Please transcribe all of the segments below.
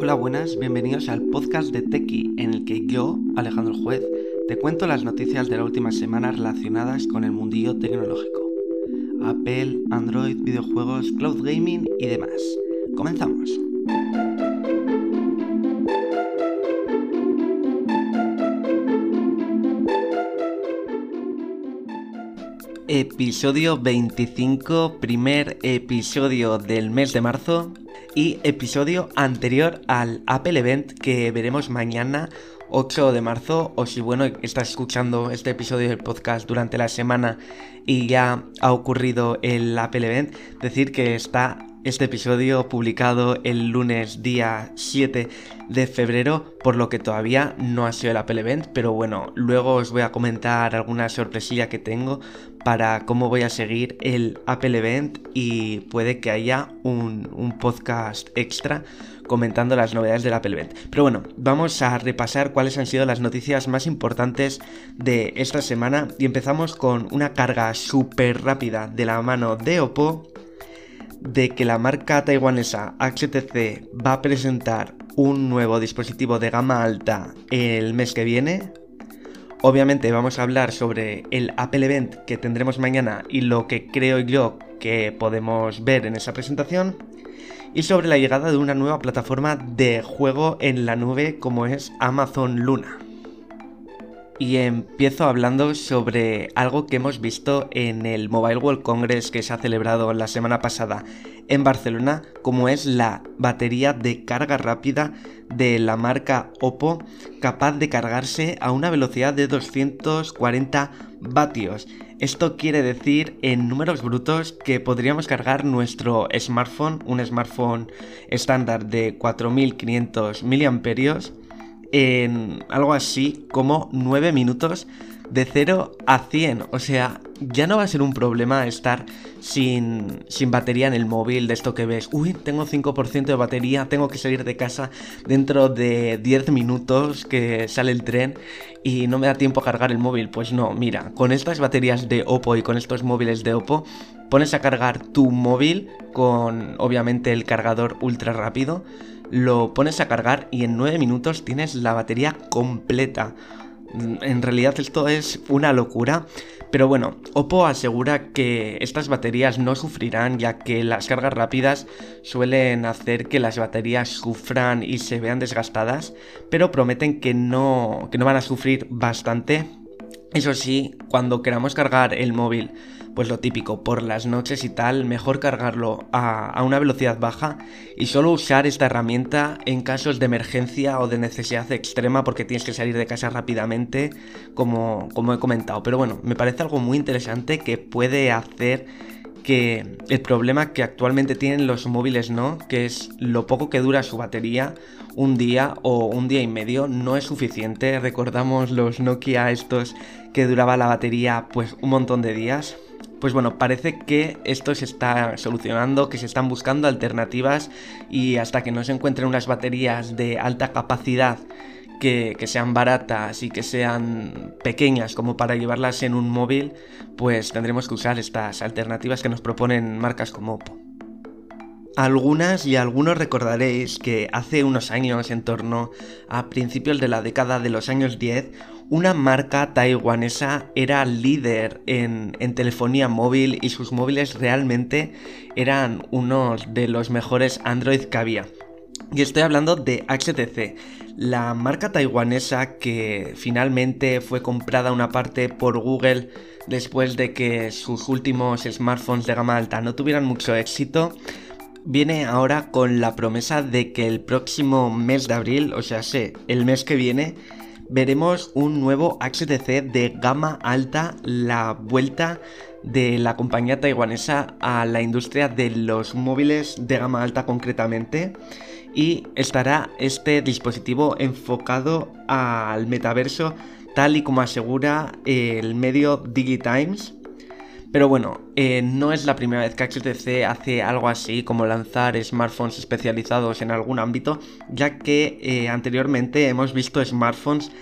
Hola, buenas, bienvenidos al podcast de Tequi, en el que yo, Alejandro Juez, te cuento las noticias de la última semana relacionadas con el mundillo tecnológico. Apple, Android, videojuegos, cloud gaming y demás. Comenzamos. Episodio 25, primer episodio del mes de marzo y episodio anterior al Apple Event que veremos mañana 8 de marzo. O si bueno estás escuchando este episodio del podcast durante la semana y ya ha ocurrido el Apple Event, decir que está este episodio publicado el lunes día 7 de febrero, por lo que todavía no ha sido el Apple Event, pero bueno, luego os voy a comentar alguna sorpresilla que tengo para cómo voy a seguir el Apple Event y puede que haya un, podcast extra comentando las novedades del Apple Event. Pero bueno, vamos a repasar cuáles han sido las noticias más importantes de esta semana y empezamos con una carga súper rápida de la mano de Oppo de que la marca taiwanesa HTC va a presentar un nuevo dispositivo de gama alta el mes que viene. Obviamente vamos a hablar sobre el Apple Event que tendremos mañana y lo que creo yo que podemos ver en esa presentación. Y sobre la llegada de una nueva plataforma de juego en la nube como es Amazon Luna y empiezo hablando sobre algo que hemos visto en el Mobile World Congress que se ha celebrado la semana pasada en Barcelona, como es la batería de carga rápida de la marca Oppo, capaz de cargarse a una velocidad de 240 vatios. Esto quiere decir en números brutos que podríamos cargar nuestro smartphone, un smartphone estándar de 4500 mAh en algo así como 9 minutos de 0 a 100. O sea, ya no va a ser un problema estar sin, sin batería en el móvil, de esto que ves, uy, tengo 5% de batería, tengo que salir de casa dentro de 10 minutos que sale el tren y no me da tiempo a cargar el móvil. Pues no, mira, con estas baterías de Oppo y con estos móviles de Oppo, pones a cargar tu móvil con obviamente el cargador ultra rápido lo pones a cargar y en 9 minutos tienes la batería completa. En realidad esto es una locura. Pero bueno, Oppo asegura que estas baterías no sufrirán ya que las cargas rápidas suelen hacer que las baterías sufran y se vean desgastadas, pero prometen que no, que no van a sufrir bastante. Eso sí, cuando queramos cargar el móvil pues lo típico, por las noches y tal, mejor cargarlo a, una velocidad baja y solo usar esta herramienta en casos de emergencia o de necesidad extrema porque tienes que salir de casa rápidamente, como, como he comentado. Pero bueno, me parece algo muy interesante que puede hacer que el problema que actualmente tienen los móviles no, que es lo poco que dura su batería, un día o un día y medio no es suficiente. Recordamos los Nokia estos que duraba la batería pues un montón de días. Pues bueno, parece que esto se está solucionando, que se están buscando alternativas y hasta que no se encuentren unas baterías de alta capacidad que, sean baratas y que sean pequeñas como para llevarlas en un móvil, pues tendremos que usar estas alternativas que nos proponen marcas como Oppo. Algunas y algunos recordaréis que hace unos años, en torno a principios de la década de los años 10, una marca taiwanesa era líder en, telefonía móvil y sus móviles realmente eran unos de los mejores Android que había. Y estoy hablando de HTC, la marca taiwanesa que finalmente fue comprada una parte por Google después de que sus últimos smartphones de gama alta no tuvieran mucho éxito viene ahora con la promesa de que el próximo mes de abril, o sea, sé, el mes que viene, veremos un nuevo HTC de gama alta, la vuelta de la compañía taiwanesa a la industria de los móviles de gama alta concretamente. Y estará este dispositivo enfocado al metaverso tal y como asegura el medio DigiTimes pero bueno, eh, no es la primera vez que HTC hace algo así como lanzar smartphones especializados en algún ámbito, ya que eh, anteriormente hemos visto smartphones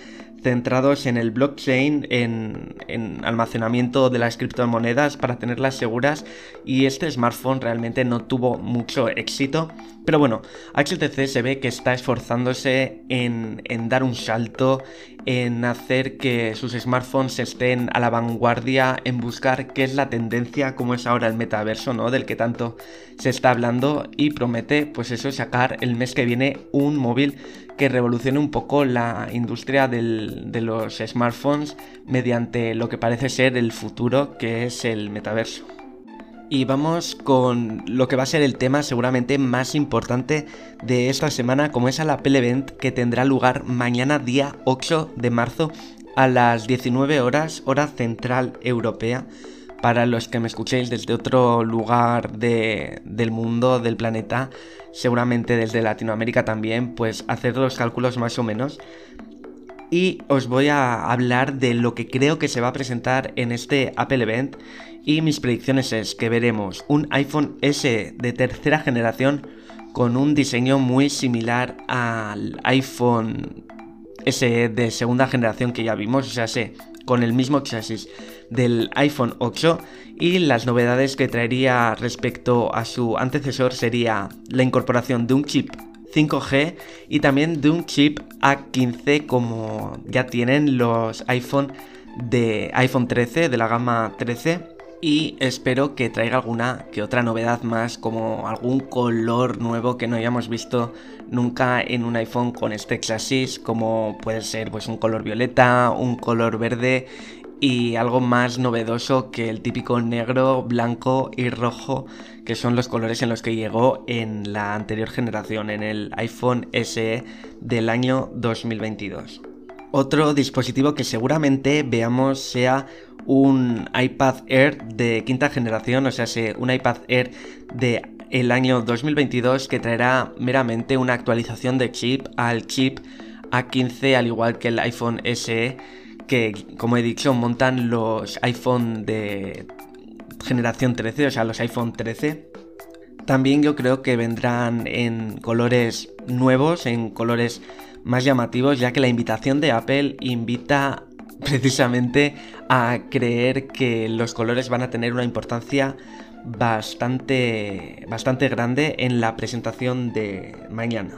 centrados en el blockchain, en, en, almacenamiento de las criptomonedas para tenerlas seguras y este smartphone realmente no tuvo mucho éxito. Pero bueno, HTC se ve que está esforzándose en, en dar un salto, en hacer que sus smartphones estén a la vanguardia, en buscar qué es la tendencia, como es ahora el metaverso, ¿no? Del que tanto se está hablando y promete, pues eso, sacar el mes que viene un móvil que revolucione un poco la industria de los smartphones mediante lo que parece ser el futuro que es el metaverso. Y vamos con lo que va a ser el tema seguramente más importante de esta semana, como es el Apple Event que tendrá lugar mañana día 8 de marzo a las 19 horas, hora central europea. Para los que me escuchéis desde otro lugar del mundo, del planeta, seguramente desde Latinoamérica también, pues hacer los cálculos más o menos. Y os voy a hablar de lo que creo que se va a presentar en este Apple Event. Y mis predicciones es que veremos un iPhone S de tercera generación con un diseño muy similar al iPhone SE de segunda generación que ya vimos, o sea, sé, con el mismo chasis del iPhone 8 y las novedades que traería respecto a su antecesor sería la incorporación de un chip 5G y también de un chip A15 como ya tienen los iPhone de iPhone 13 de la gama 13 y espero que traiga alguna que otra novedad más como algún color nuevo que no hayamos visto nunca en un iPhone con este chasis como puede ser pues un color violeta, un color verde y algo más novedoso que el típico negro, blanco y rojo, que son los colores en los que llegó en la anterior generación, en el iPhone SE del año 2022. Otro dispositivo que seguramente veamos sea un iPad Air de quinta generación, o sea, un iPad Air de el año 2022 que traerá meramente una actualización de chip al chip A15 al igual que el iPhone SE que, como he dicho, montan los iPhone de generación 13, o sea, los iPhone 13. También yo creo que vendrán en colores nuevos, en colores más llamativos, ya que la invitación de Apple invita precisamente a creer que los colores van a tener una importancia bastante, bastante grande en la presentación de mañana.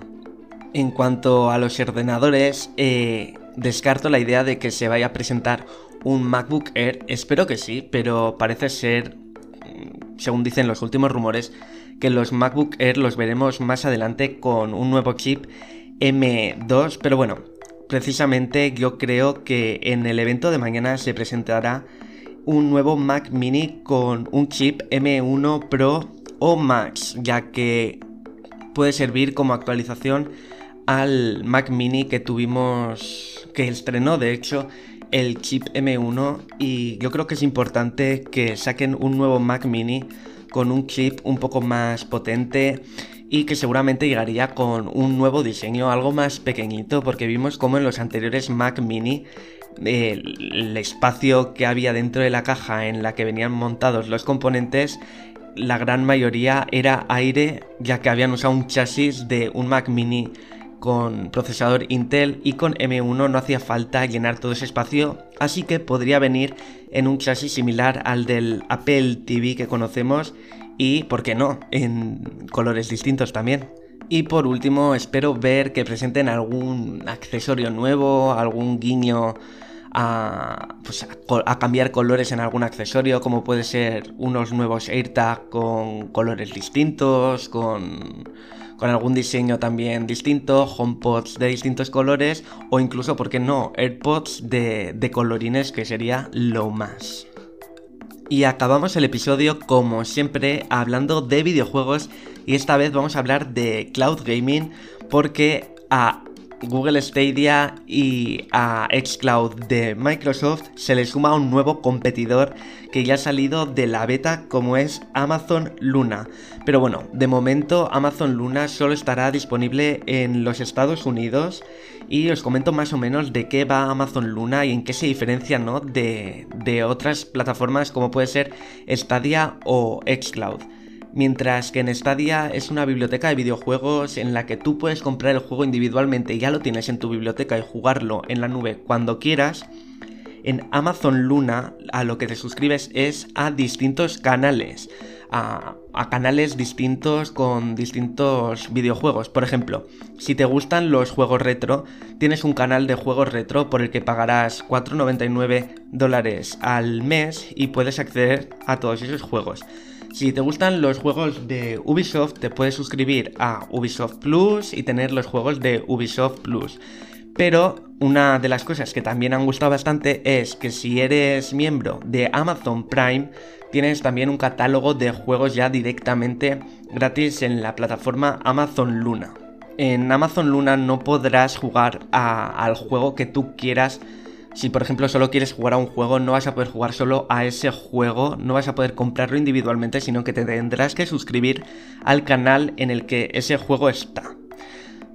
En cuanto a los ordenadores, eh, descarto la idea de que se vaya a presentar un MacBook Air, espero que sí, pero parece ser, mm, según dicen los últimos rumores, que los MacBook Air los veremos más adelante con un nuevo chip M2, pero bueno, precisamente yo creo que en el evento de mañana se presentará un nuevo Mac mini con un chip M1 Pro o Max, ya que puede servir como actualización al Mac mini que tuvimos que estrenó de hecho el chip M1 y yo creo que es importante que saquen un nuevo Mac mini con un chip un poco más potente y que seguramente llegaría con un nuevo diseño algo más pequeñito porque vimos como en los anteriores Mac mini el, espacio que había dentro de la caja en la que venían montados los componentes la gran mayoría era aire ya que habían usado un chasis de un Mac mini con procesador Intel y con M1 no hacía falta llenar todo ese espacio, así que podría venir en un chasis similar al del Apple TV que conocemos y, ¿por qué no?, en colores distintos también. Y por último, espero ver que presenten algún accesorio nuevo, algún guiño a, pues, a, cambiar colores en algún accesorio, como puede ser unos nuevos AirTag con colores distintos, con con algún diseño también distinto, HomePods de distintos colores o incluso, ¿por qué no?, AirPods de, de colorines que sería lo más. Y acabamos el episodio como siempre hablando de videojuegos y esta vez vamos a hablar de cloud gaming porque a Google Stadia y a Xcloud de Microsoft se le suma un nuevo competidor que ya ha salido de la beta como es Amazon Luna. Pero bueno, de momento Amazon Luna solo estará disponible en los Estados Unidos y os comento más o menos de qué va Amazon Luna y en qué se diferencia ¿no? de, de otras plataformas como puede ser Stadia o Xcloud. Mientras que en Stadia es una biblioteca de videojuegos en la que tú puedes comprar el juego individualmente y ya lo tienes en tu biblioteca y jugarlo en la nube cuando quieras, en Amazon Luna a lo que te suscribes es a distintos canales. A, canales distintos con distintos videojuegos. Por ejemplo, si te gustan los juegos retro, tienes un canal de juegos retro por el que pagarás 4,99 dólares al mes y puedes acceder a todos esos juegos. Si te gustan los juegos de Ubisoft, te puedes suscribir a Ubisoft Plus y tener los juegos de Ubisoft Plus. Pero una de las cosas que también han gustado bastante es que si eres miembro de Amazon Prime, tienes también un catálogo de juegos ya directamente gratis en la plataforma Amazon Luna. En Amazon Luna no podrás jugar al juego que tú quieras si por ejemplo solo quieres jugar a un juego, no vas a poder jugar solo a ese juego, no vas a poder comprarlo individualmente, sino que te tendrás que suscribir al canal en el que ese juego está.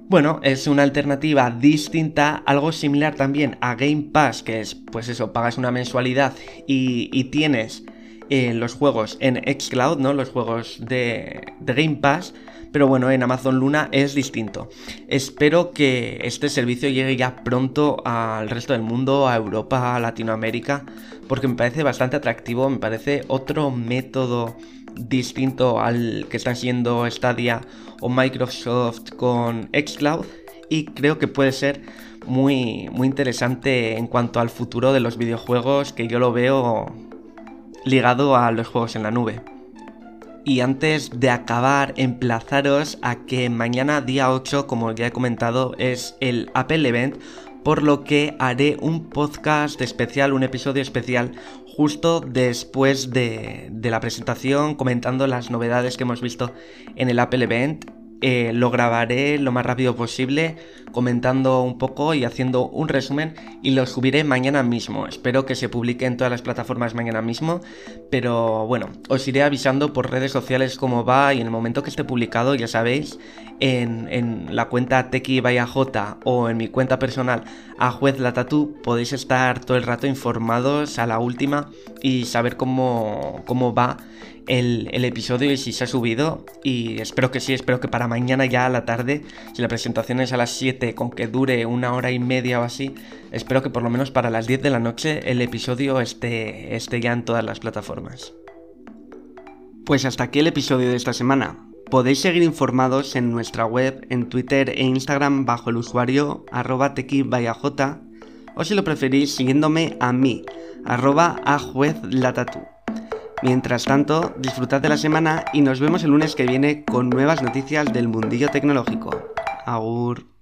Bueno, es una alternativa distinta, algo similar también a Game Pass, que es, pues eso, pagas una mensualidad y, tienes eh, los juegos en Xcloud, ¿no? Los juegos de, de Game Pass pero bueno, en Amazon Luna es distinto. Espero que este servicio llegue ya pronto al resto del mundo, a Europa, a Latinoamérica, porque me parece bastante atractivo, me parece otro método distinto al que están siendo Stadia o Microsoft con Xcloud y creo que puede ser muy, muy interesante en cuanto al futuro de los videojuegos que yo lo veo ligado a los juegos en la nube. Y antes de acabar, emplazaros a que mañana día 8, como ya he comentado, es el Apple Event, por lo que haré un podcast especial, un episodio especial justo después de, de la presentación, comentando las novedades que hemos visto en el Apple Event eh, lo grabaré lo más rápido posible, comentando un poco y haciendo un resumen y lo subiré mañana mismo. Espero que se publique en todas las plataformas mañana mismo, pero bueno, os iré avisando por redes sociales cómo va y en el momento que esté publicado, ya sabéis, en, la cuenta Teki o en mi cuenta personal a Juez La podéis estar todo el rato informados a la última y saber cómo, cómo va el, episodio y si se ha subido. Y espero que sí, espero que para mañana ya a la tarde, si la presentación es a las 7, con que dure una hora y media o así, espero que por lo menos para las 10 de la noche el episodio esté, esté ya en todas las plataformas. Pues hasta aquí el episodio de esta semana. Podéis seguir informados en nuestra web, en Twitter e Instagram bajo el usuario arroba tequibayaj o si lo preferís siguiéndome a mí, arroba a Mientras tanto, disfrutad de la semana y nos vemos el lunes que viene con nuevas noticias del mundillo tecnológico. Agur.